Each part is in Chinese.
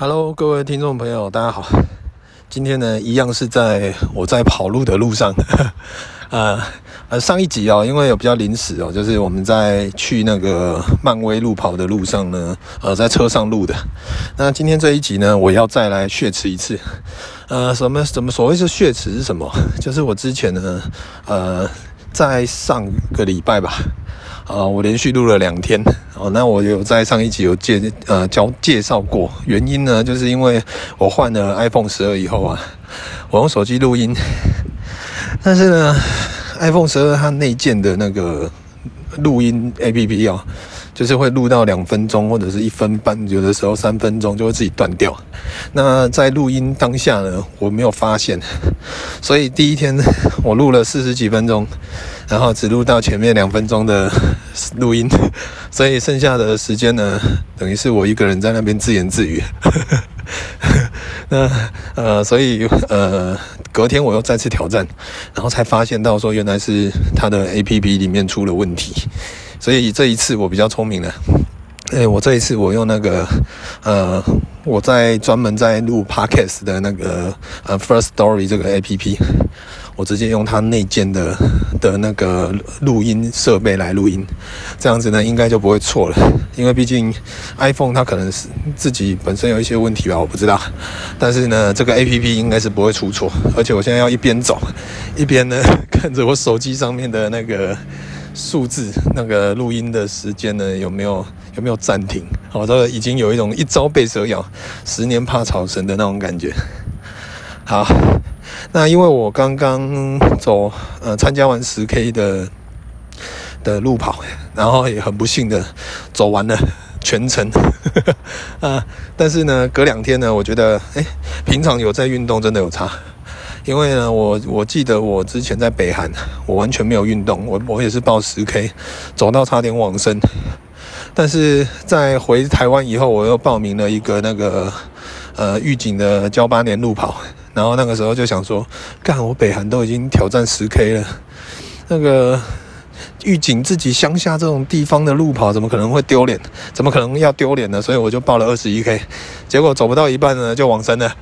Hello，各位听众朋友，大家好。今天呢，一样是在我在跑路的路上。呃呃，上一集哦，因为有比较临时哦，就是我们在去那个漫威路跑的路上呢，呃，在车上录的。那今天这一集呢，我要再来血池一次。呃，什么什么所谓是血池是什么？就是我之前呢，呃，在上个礼拜吧。啊，我连续录了两天哦。那我有在上一集有介呃教介绍过，原因呢，就是因为我换了 iPhone 十二以后啊，我用手机录音，但是呢，iPhone 十二它内建的那个录音 APP 哦，就是会录到两分钟或者是一分半，有的时候三分钟就会自己断掉。那在录音当下呢，我没有发现，所以第一天我录了四十几分钟。然后只录到前面两分钟的录音，所以剩下的时间呢，等于是我一个人在那边自言自语。那呃，所以呃，隔天我又再次挑战，然后才发现到说原来是它的 APP 里面出了问题，所以这一次我比较聪明了。哎，我这一次我用那个呃，我在专门在录 Podcast 的那个呃 First Story 这个 APP。我直接用它内建的的那个录音设备来录音，这样子呢，应该就不会错了。因为毕竟 iPhone 它可能是自己本身有一些问题吧，我不知道。但是呢，这个 APP 应该是不会出错。而且我现在要一边走，一边呢 看着我手机上面的那个数字，那个录音的时间呢有没有有没有暂停？好，这个已经有一种一朝被蛇咬，十年怕草绳的那种感觉。好。那因为我刚刚走呃参加完十 K 的的路跑，然后也很不幸的走完了全程，啊，但是呢隔两天呢，我觉得哎，平常有在运动真的有差，因为呢我我记得我之前在北韩，我完全没有运动，我我也是报十 K，走到差点往生，但是在回台湾以后，我又报名了一个那个呃预警的交八年路跑。然后那个时候就想说，干我北韩都已经挑战十 K 了，那个预警自己乡下这种地方的路跑，怎么可能会丢脸？怎么可能要丢脸呢？所以我就报了二十一 K，结果走不到一半呢就往生了。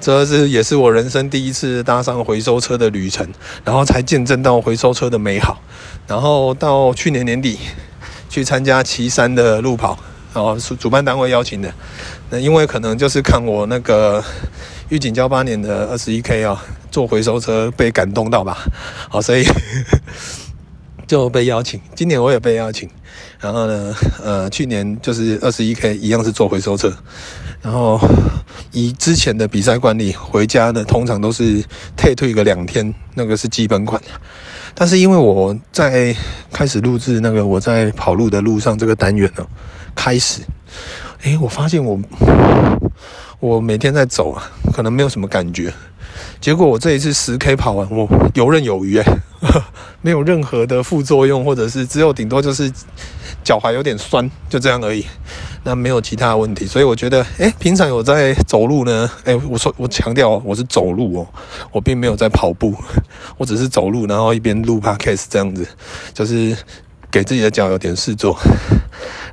这是也是我人生第一次搭上回收车的旅程，然后才见证到回收车的美好。然后到去年年底去参加岐山的路跑，然后是主办单位邀请的。那因为可能就是看我那个。预警噍吧哖的二十一 K 啊，坐回收车被感动到吧，好，所以就被邀请。今年我也被邀请，然后呢，呃，去年就是二十一 K 一样是做回收车，然后以之前的比赛惯例，回家呢通常都是退退个两天，那个是基本款。但是因为我在开始录制那个我在跑路的路上这个单元呢，开始，诶，我发现我。我每天在走啊，可能没有什么感觉。结果我这一次十 K 跑完，我游刃有余哎，没有任何的副作用，或者是只有顶多就是脚踝有点酸，就这样而已。那没有其他问题，所以我觉得，哎，平常有在走路呢。哎，我说我强调我是走路哦，我并没有在跑步，我只是走路，然后一边录 Podcast 这样子，就是。给自己的脚有点事做，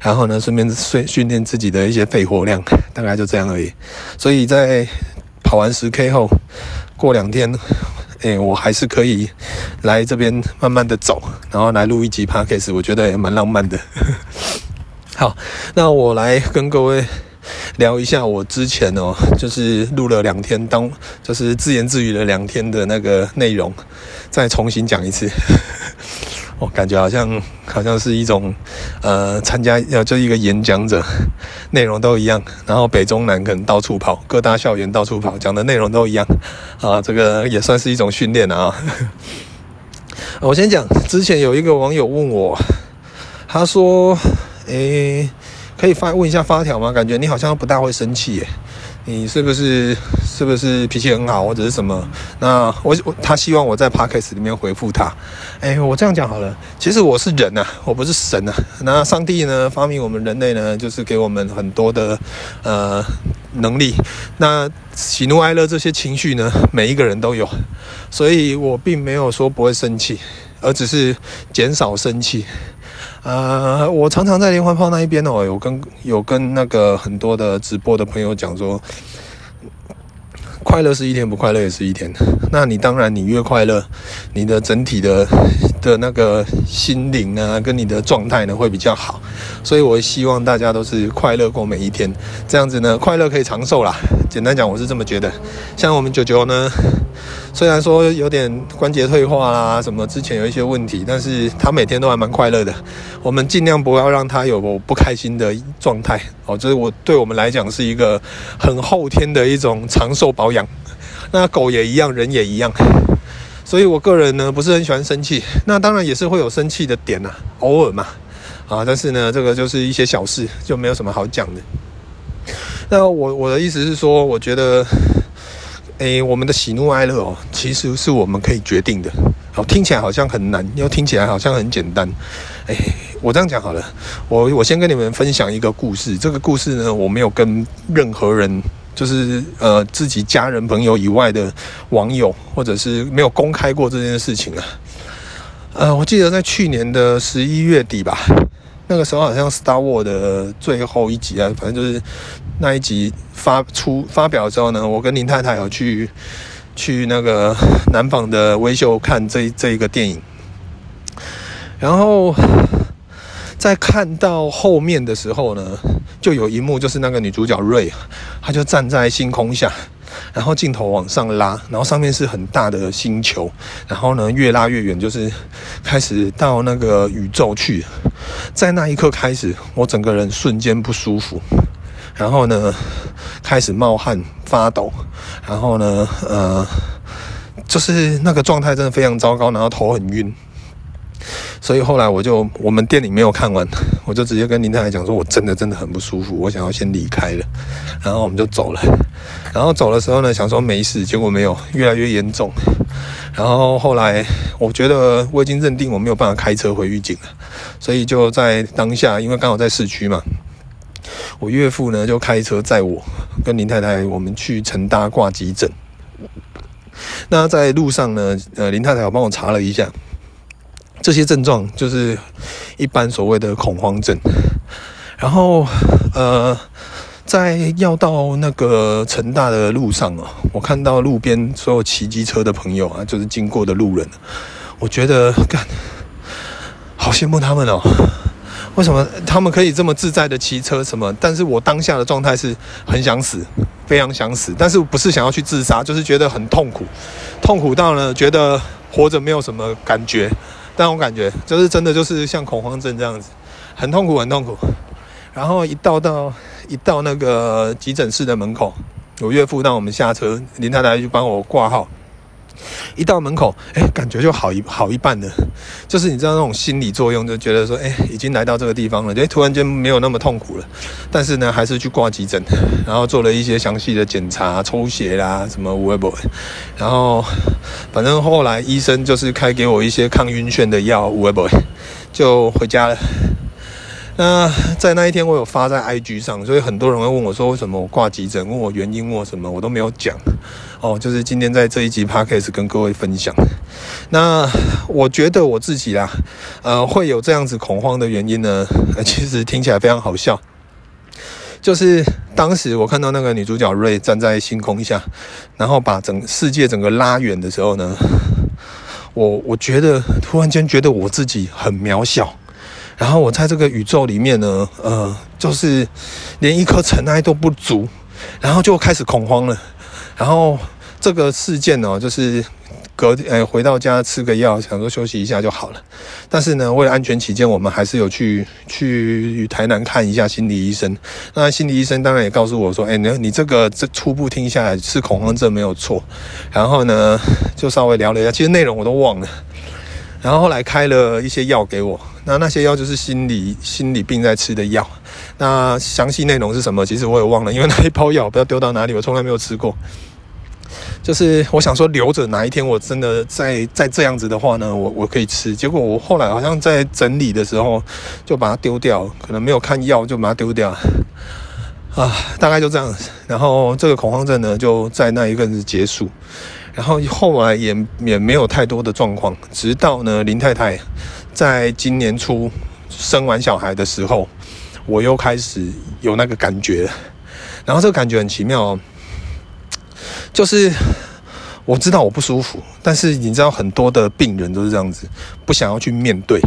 然后呢，顺便训训练自己的一些肺活量，大概就这样而已。所以在跑完十 K 后，过两天，诶，我还是可以来这边慢慢的走，然后来录一集 Podcast，我觉得也蛮浪漫的。好，那我来跟各位聊一下我之前哦，就是录了两天，当就是自言自语了两天的那个内容，再重新讲一次。我、感觉好像好像是一种，呃，参加要就一个演讲者，内容都一样，然后北中南可能到处跑，各大校园到处跑，讲的内容都一样，啊，这个也算是一种训练啊。我先讲，之前有一个网友问我，他说，诶，可以发问一下发条吗？感觉你好像不大会生气耶。你是不是是不是脾气很好或者是什么？那我我他希望我在 Podcast 里面回复他。哎，我这样讲好了，其实我是人呐、啊，我不是神呐、啊。那上帝呢，发明我们人类呢，就是给我们很多的呃能力。那喜怒哀乐这些情绪呢，每一个人都有，所以我并没有说不会生气，而只是减少生气。呃，我常常在连环炮那一边哦，有跟有跟那个很多的直播的朋友讲说，快乐是一天，不快乐也是一天。那你当然，你越快乐，你的整体的的那个心灵呢，跟你的状态呢会比较好。所以我希望大家都是快乐过每一天，这样子呢，快乐可以长寿啦。简单讲，我是这么觉得。像我们九九呢。虽然说有点关节退化啦，什么之前有一些问题，但是他每天都还蛮快乐的。我们尽量不要让他有不开心的状态哦，这是我对我们来讲是一个很后天的一种长寿保养。那狗也一样，人也一样。所以我个人呢不是很喜欢生气，那当然也是会有生气的点呐，偶尔嘛啊，但是呢这个就是一些小事，就没有什么好讲的。那我我的意思是说，我觉得。诶，我们的喜怒哀乐哦，其实是我们可以决定的。好，听起来好像很难，又听起来好像很简单。诶，我这样讲好了，我我先跟你们分享一个故事。这个故事呢，我没有跟任何人，就是呃自己家人朋友以外的网友，或者是没有公开过这件事情啊。呃，我记得在去年的十一月底吧。那个时候好像《Star War》的最后一集啊，反正就是那一集发出发表之后呢，我跟林太太有去去那个南方的微秀看这这一个电影，然后在看到后面的时候呢，就有一幕就是那个女主角瑞，她就站在星空下。然后镜头往上拉，然后上面是很大的星球，然后呢越拉越远，就是开始到那个宇宙去。在那一刻开始，我整个人瞬间不舒服，然后呢开始冒汗发抖，然后呢呃就是那个状态真的非常糟糕，然后头很晕。所以后来我就我们店里没有看完，我就直接跟林太太讲说，我真的真的很不舒服，我想要先离开了。然后我们就走了。然后走的时候呢，想说没事，结果没有，越来越严重。然后后来我觉得我已经认定我没有办法开车回玉井了，所以就在当下，因为刚好在市区嘛，我岳父呢就开车载我跟林太太，我们去成大挂急诊。那在路上呢，呃，林太太有帮我查了一下。这些症状就是一般所谓的恐慌症，然后呃，在要到那个成大的路上哦，我看到路边所有骑机车的朋友啊，就是经过的路人，我觉得干，好羡慕他们哦。为什么他们可以这么自在的骑车？什么？但是我当下的状态是很想死，非常想死，但是不是想要去自杀，就是觉得很痛苦，痛苦到呢，觉得活着没有什么感觉。但我感觉就是真的，就是像恐慌症这样子，很痛苦，很痛苦。然后一到到一到那个急诊室的门口，我岳父让我们下车，林太太就帮我挂号。一到门口，哎，感觉就好一好一半了。就是你知道那种心理作用，就觉得说，哎，已经来到这个地方了，哎，突然间没有那么痛苦了。但是呢，还是去挂急诊，然后做了一些详细的检查，抽血啦，什么无谓不。然后反正后来医生就是开给我一些抗晕眩的药，无谓不，就回家了。那在那一天，我有发在 IG 上，所以很多人会问我说，为什么我挂急诊？问我原因，问我什么，我都没有讲。哦，就是今天在这一集 Podcast 跟各位分享。那我觉得我自己啦，呃，会有这样子恐慌的原因呢，其实听起来非常好笑。就是当时我看到那个女主角瑞站在星空下，然后把整世界整个拉远的时候呢，我我觉得突然间觉得我自己很渺小。然后我在这个宇宙里面呢，呃，就是连一颗尘埃都不足，然后就开始恐慌了。然后这个事件呢，就是隔呃回到家吃个药，想说休息一下就好了。但是呢，为了安全起见，我们还是有去去台南看一下心理医生。那心理医生当然也告诉我说，哎，你你这个这初步听下来是恐慌症没有错。然后呢，就稍微聊了一下，其实内容我都忘了。然后后来开了一些药给我。那那些药就是心理心理病在吃的药，那详细内容是什么？其实我也忘了，因为那一包药不知道丢到哪里，我从来没有吃过。就是我想说留着，哪一天我真的再再这样子的话呢，我我可以吃。结果我后来好像在整理的时候就把它丢掉，可能没有看药就把它丢掉啊，大概就这样。然后这个恐慌症呢就在那一个日结束，然后后来也也没有太多的状况，直到呢林太太。在今年初，生完小孩的时候，我又开始有那个感觉，然后这个感觉很奇妙哦，就是我知道我不舒服，但是你知道很多的病人都是这样子，不想要去面对。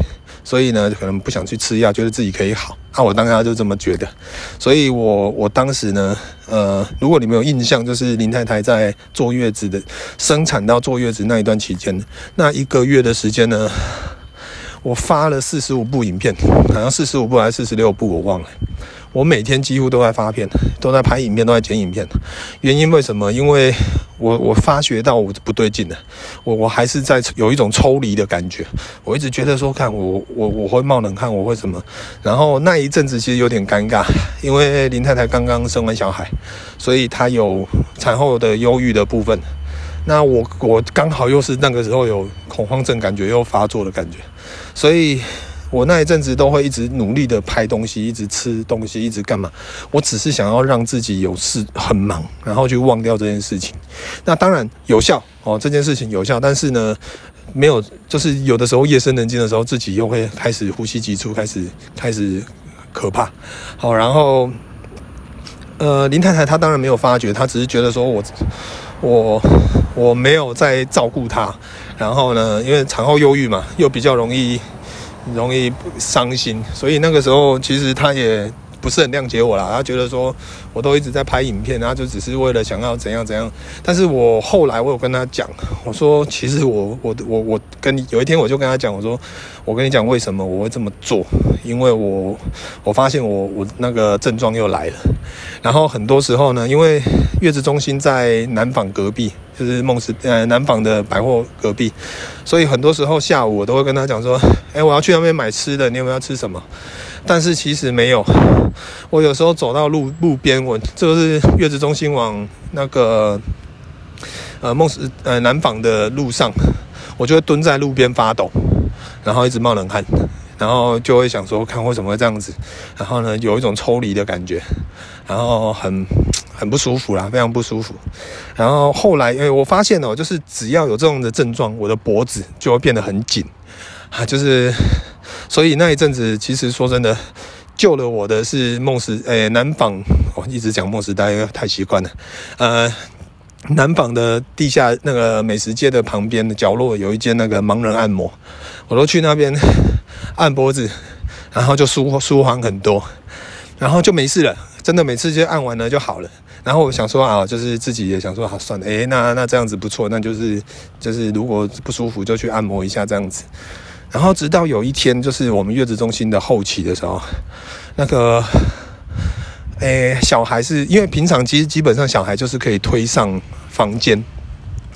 所以呢，可能不想去吃药，觉得自己可以好。那、我当下就这么觉得。所以我我当时呢，呃，如果你们有印象，就是林太太在坐月子的生产到坐月子那一段期间，那一个月的时间呢，我发了四十五部影片，好像四十五部还是四十六部，我忘了。我每天几乎都在发片，都在拍影片，都在剪影片。原因为什么？因为我我发觉到我不对劲了，我我还是在有一种抽离的感觉。我一直觉得说，看我我我会冒冷汗，我会什么？然后那一阵子其实有点尴尬，因为林太太刚刚生完小孩，所以她有产后的忧郁的部分。那我我刚好又是那个时候有恐慌症感觉又发作的感觉，所以。我那一阵子都会一直努力的拍东西，一直吃东西，一直干嘛？我只是想要让自己有事很忙，然后去忘掉这件事情。那当然有效哦，这件事情有效，但是呢，没有，就是有的时候夜深人静的时候，自己又会开始呼吸急促，开始开始可怕。好，然后呃，林太太她当然没有发觉，她只是觉得说我我我没有在照顾她，然后呢，因为产后忧郁嘛，又比较容易。容易伤心，所以那个时候其实他也不是很谅解我啦。他觉得说我都一直在拍影片，然后就只是为了想要怎样怎样。但是我后来我有跟他讲，我说其实我我我我跟你有一天我就跟他讲，我说我跟你讲为什么我会这么做，因为我我发现我我那个症状又来了。然后很多时候呢，因为月子中心在南纺隔壁。就是梦时呃南纺的百货隔壁，所以很多时候下午我都会跟他讲说，哎，我要去那边买吃的，你有没有要吃什么？但是其实没有，我有时候走到路路边，我就是月子中心往那个呃梦时呃南纺的路上，我就会蹲在路边发抖，然后一直冒冷汗，然后就会想说，看为什么会这样子，然后呢有一种抽离的感觉，然后很。很不舒服啦，非常不舒服。然后后来，因为我发现哦，就是只要有这种的症状，我的脖子就会变得很紧啊，就是所以那一阵子，其实说真的，救了我的是梦时诶南纺，我一直讲梦时代，太习惯了。呃，南纺的地下那个美食街的旁边的角落有一间那个盲人按摩，我都去那边按脖子，然后就舒舒缓很多，然后就没事了。真的每次就按完了就好了，然后我想说啊，就是自己也想说，好算了，诶，那那这样子不错，那就是就是如果不舒服就去按摩一下这样子，然后直到有一天，就是我们月子中心的后期的时候，那个诶小孩是因为平常其实基本上小孩就是可以推上房间，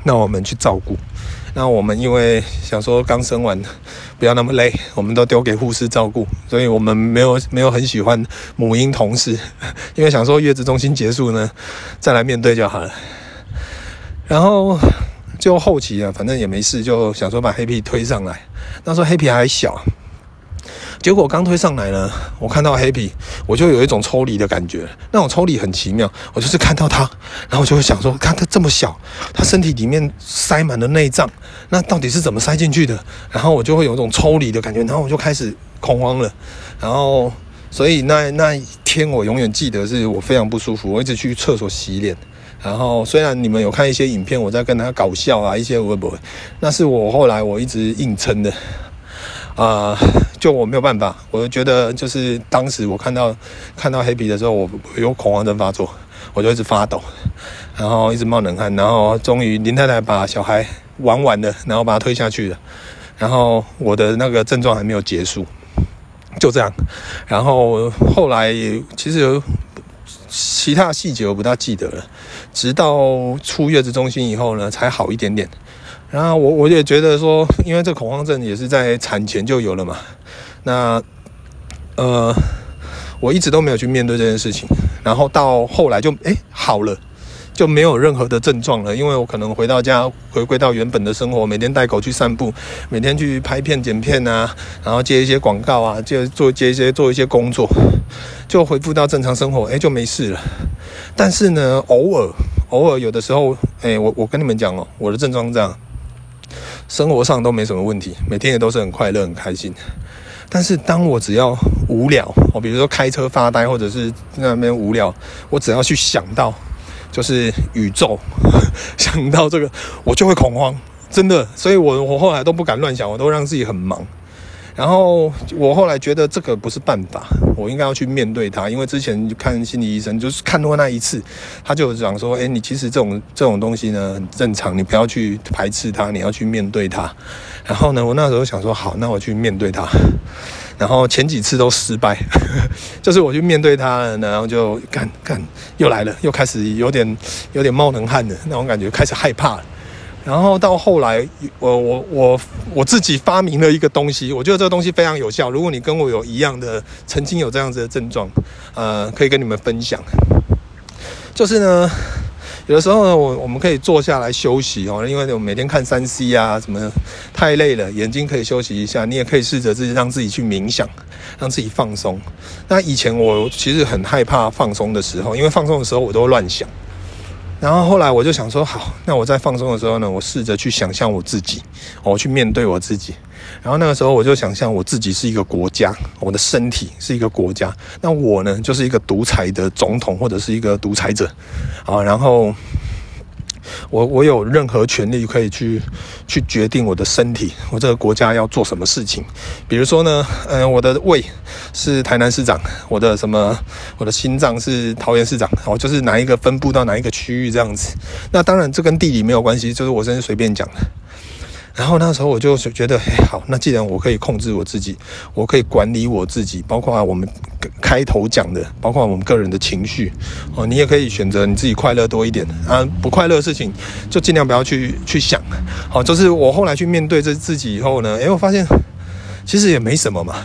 那我们去照顾。那我们因为想说刚生完，不要那么累，我们都丢给护士照顾，所以我们没有没有很喜欢母婴同事，因为想说月子中心结束呢，再来面对就好了。然后就后期啊，反正也没事，就想说把黑皮推上来，那时候黑皮还小。结果刚推上来呢，我看到黑皮，我就有一种抽离的感觉。那种抽离很奇妙，我就是看到他，然后我就会想说，看他这么小，他身体里面塞满了内脏，那到底是怎么塞进去的？然后我就会有一种抽离的感觉，然后我就开始恐慌了。然后，所以那那一天我永远记得是我非常不舒服，我一直去厕所洗脸。然后虽然你们有看一些影片，我在跟他搞笑啊，一些会不会？那是我后来我一直硬撑的。啊、就我没有办法，我就觉得就是当时我看到看到黑皮的时候，我有恐慌症发作，我就一直发抖，然后一直冒冷汗，然后终于林太太把小孩玩完了，然后把他推下去了，然后我的那个症状还没有结束，就这样，然后后来其实其他细节我不大记得了，直到出月子中心以后呢，才好一点点。然后我我也觉得说，因为这恐慌症也是在产前就有了嘛，那呃，我一直都没有去面对这件事情，然后到后来就诶好了，就没有任何的症状了，因为我可能回到家回归到原本的生活，每天带狗去散步，每天去拍片剪片啊，然后接一些广告啊，接做接一些做一些工作，就恢复到正常生活，诶就没事了。但是呢，偶尔偶尔有的时候，诶我我跟你们讲哦，我的症状这样。生活上都没什么问题，每天也都是很快乐、很开心。但是当我只要无聊，我比如说开车发呆，或者是那边无聊，我只要去想到就是宇宙，想到这个，我就会恐慌，真的。所以我我后来都不敢乱想，我都让自己很忙。然后我后来觉得这个不是办法，我应该要去面对它。因为之前看心理医生，就是看过那一次，他就讲说：“诶，你其实这种这种东西呢，很正常，你不要去排斥它，你要去面对它。”然后呢，我那时候想说：“好，那我去面对它。”然后前几次都失败，就是我去面对他了，然后就干干又来了，又开始有点有点冒冷汗的那种感觉，开始害怕了。然后到后来，我我我我自己发明了一个东西，我觉得这个东西非常有效。如果你跟我有一样的，曾经有这样子的症状，呃，可以跟你们分享。就是呢，有的时候呢，我我们可以坐下来休息哦，因为我每天看三 C 啊什么，太累了，眼睛可以休息一下。你也可以试着自己让自己去冥想，让自己放松。那以前我其实很害怕放松的时候，因为放松的时候我都乱想。然后后来我就想说，好，那我在放松的时候呢，我试着去想象我自己，我去面对我自己。然后那个时候我就想象我自己是一个国家，我的身体是一个国家，那我呢就是一个独裁的总统或者是一个独裁者，啊，然后。我我有任何权利可以去去决定我的身体，我这个国家要做什么事情？比如说呢，嗯、我的胃是台南市长，我的什么，我的心脏是桃园市长，我，就是哪一个分布到哪一个区域这样子。那当然这跟地理没有关系，就是我真是随便讲的。然后那时候我就觉得，哎，好，那既然我可以控制我自己，我可以管理我自己，包括我们开头讲的，包括我们个人的情绪，哦，你也可以选择你自己快乐多一点。啊，不快乐的事情就尽量不要去去想。好，就是我后来去面对这自己以后呢，哎，我发现其实也没什么嘛，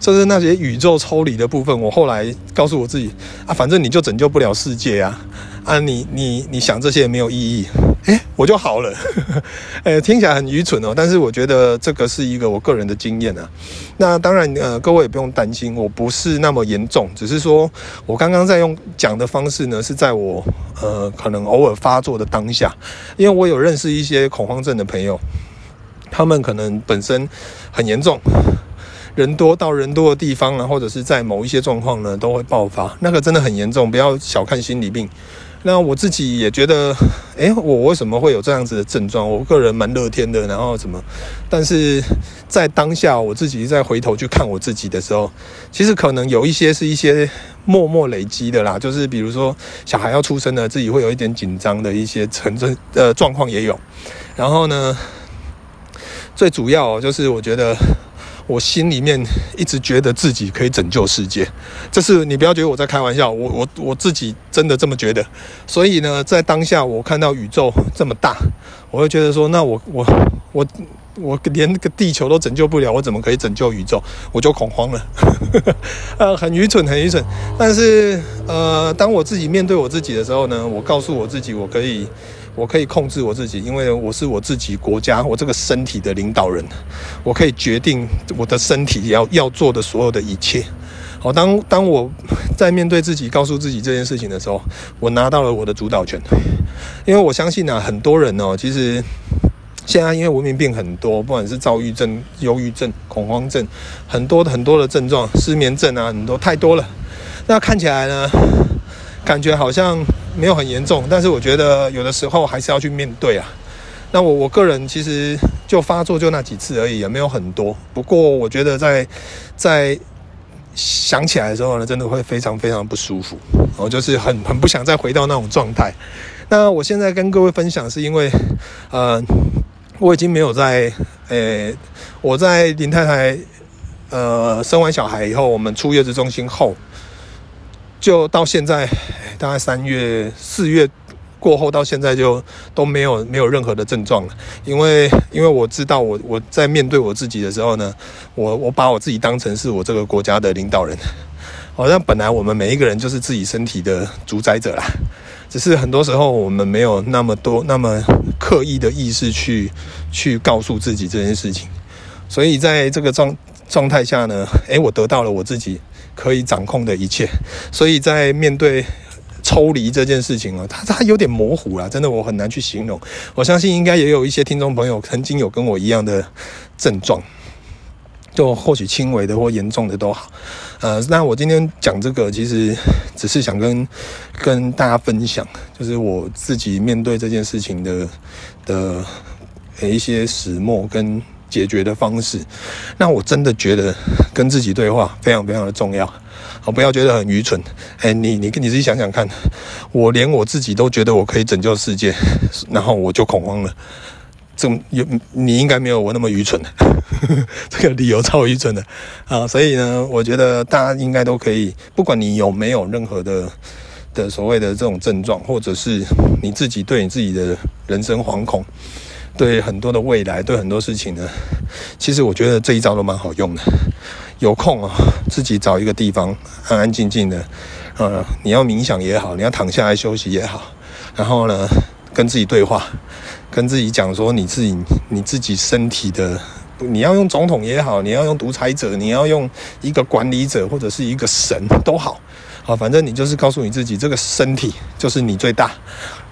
就是那些宇宙抽离的部分，我后来告诉我自己啊，反正你就拯救不了世界啊，啊，你你你想这些也没有意义。哎，我就好了，哎，听起来很愚蠢哦，但是我觉得这个是一个我个人的经验啊。那当然，呃，各位也不用担心，我不是那么严重，只是说我刚刚在用讲的方式呢，是在我呃可能偶尔发作的当下，因为我有认识一些恐慌症的朋友，他们可能本身很严重，人多到人多的地方啊，或者是在某一些状况呢都会爆发，那个真的很严重，不要小看心理病。那我自己也觉得，诶，我为什么会有这样子的症状？我个人蛮乐天的，然后怎么？但是在当下，我自己再回头去看我自己的时候，其实可能有一些是一些默默累积的啦，就是比如说小孩要出生了，自己会有一点紧张的一些成真呃状况也有。然后呢，最主要就是我觉得。我心里面一直觉得自己可以拯救世界，这是你不要觉得我在开玩笑，我我我自己真的这么觉得。所以呢，在当下我看到宇宙这么大，我会觉得说，那我我我我连个地球都拯救不了，我怎么可以拯救宇宙？我就恐慌了，呃，很愚蠢，很愚蠢。但是呃，当我自己面对我自己的时候呢，我告诉我自己，我可以。我可以控制我自己，因为我是我自己国家，我这个身体的领导人，我可以决定我的身体要要做的所有的一切。好，当当我在面对自己，告诉自己这件事情的时候，我拿到了我的主导权。因为我相信啊，很多人哦，其实现在因为文明病很多，不管是躁郁症、忧郁症、恐慌症，很多很多的症状，失眠症啊，很多太多了。那看起来呢，感觉好像。没有很严重，但是我觉得有的时候还是要去面对啊。那我我个人其实就发作就那几次而已，也没有很多。不过我觉得在在想起来的时候呢，真的会非常非常不舒服，我就是很很不想再回到那种状态。那我现在跟各位分享，是因为呃，我已经没有在呃，我在林太太呃生完小孩以后，我们出月子中心后。就到现在，大概三月、四月过后到现在就都没有没有任何的症状了。因为因为我知道我我在面对我自己的时候呢，我我把我自己当成是我这个国家的领导人。好像本来我们每一个人就是自己身体的主宰者啦，只是很多时候我们没有那么多那么刻意的意识去去告诉自己这件事情。所以在这个状状态下呢，诶，我得到了我自己。可以掌控的一切，所以在面对抽离这件事情啊，它它有点模糊啦，真的我很难去形容。我相信应该也有一些听众朋友曾经有跟我一样的症状。就或许轻微的或严重的都好。呃，那我今天讲这个，其实只是想跟跟大家分享，就是我自己面对这件事情的的一些始末跟解决的方式。那我真的觉得跟自己对话非常非常的重要。好，不要觉得很愚蠢。哎，你你你自己想想看，我连我自己都觉得我可以拯救世界，然后我就恐慌了。这有你应该没有我那么愚蠢，这个理由超愚蠢的啊！所以呢，我觉得大家应该都可以，不管你有没有任何的的所谓的这种症状，或者是你自己对你自己的人生惶恐，对很多的未来，对很多事情呢，其实我觉得这一招都蛮好用的。有空啊，自己找一个地方安安静静的，呃，你要冥想也好，你要躺下来休息也好，然后呢，跟自己对话，跟自己讲说你自己你自己身体的，你要用总统也好，你要用独裁者，你要用一个管理者或者是一个神都好，好，反正你就是告诉你自己，这个身体就是你最大，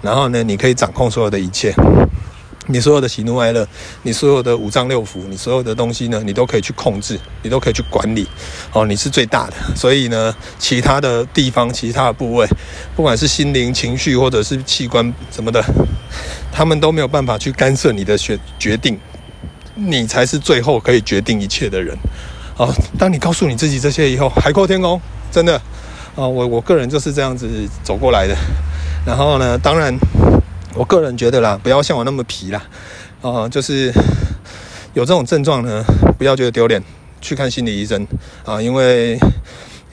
然后呢，你可以掌控所有的一切。你所有的喜怒哀乐，你所有的五脏六腑，你所有的东西呢，你都可以去控制，你都可以去管理。哦，你是最大的，所以呢，其他的地方、其他的部位，不管是心灵、情绪或者是器官什么的，他们都没有办法去干涉你的决决定。你才是最后可以决定一切的人。哦，当你告诉你自己这些以后，海阔天空，真的。哦，我我个人就是这样子走过来的。然后呢，当然。我个人觉得啦，不要像我那么皮啦，啊、就是有这种症状呢，不要觉得丢脸，去看心理医生啊、因为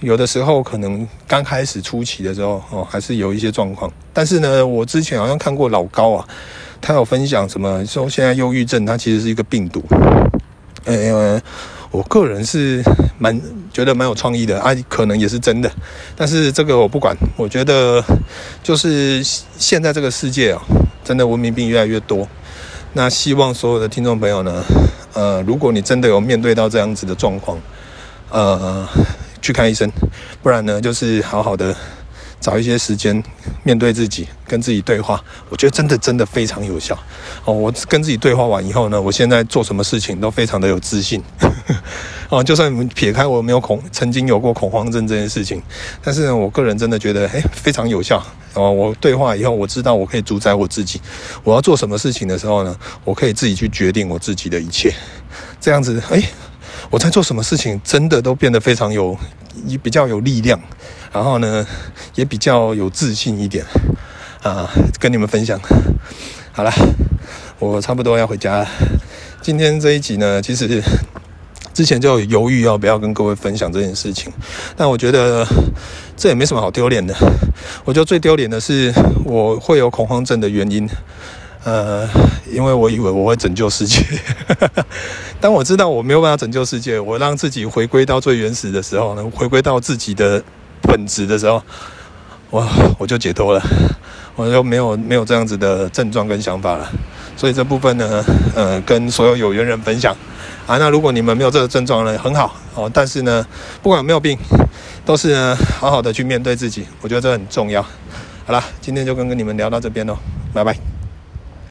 有的时候可能刚开始初期的时候哦、还是有一些状况。但是呢，我之前好像看过老高啊，他有分享什么说现在忧郁症它其实是一个病毒，呃、欸。我个人是蛮觉得蛮有创意的啊，可能也是真的，但是这个我不管。我觉得就是现在这个世界啊，真的文明病越来越多。那希望所有的听众朋友呢，呃，如果你真的有面对到这样子的状况，呃，去看医生，不然呢，就是好好的。找一些时间面对自己，跟自己对话，我觉得真的真的非常有效哦。我跟自己对话完以后呢，我现在做什么事情都非常的有自信 哦。就算你们撇开我没有恐，曾经有过恐慌症这件事情，但是呢，我个人真的觉得哎，非常有效哦。我对话以后，我知道我可以主宰我自己，我要做什么事情的时候呢，我可以自己去决定我自己的一切。这样子，诶，我在做什么事情，真的都变得非常有，也比较有力量。然后呢，也比较有自信一点啊，跟你们分享。好了，我差不多要回家了。今天这一集呢，其实之前就犹豫要不要跟各位分享这件事情，但我觉得这也没什么好丢脸的。我觉得最丢脸的是我会有恐慌症的原因，呃，因为我以为我会拯救世界。当我知道我没有办法拯救世界，我让自己回归到最原始的时候呢，回归到自己的。本质的时候，我我就解脱了，我就没有没有这样子的症状跟想法了。所以这部分呢，呃，跟所有有缘人分享啊。那如果你们没有这个症状呢，很好哦。但是呢，不管有没有病，都是呢好好的去面对自己，我觉得这很重要。好了，今天就跟跟你们聊到这边喽，拜拜。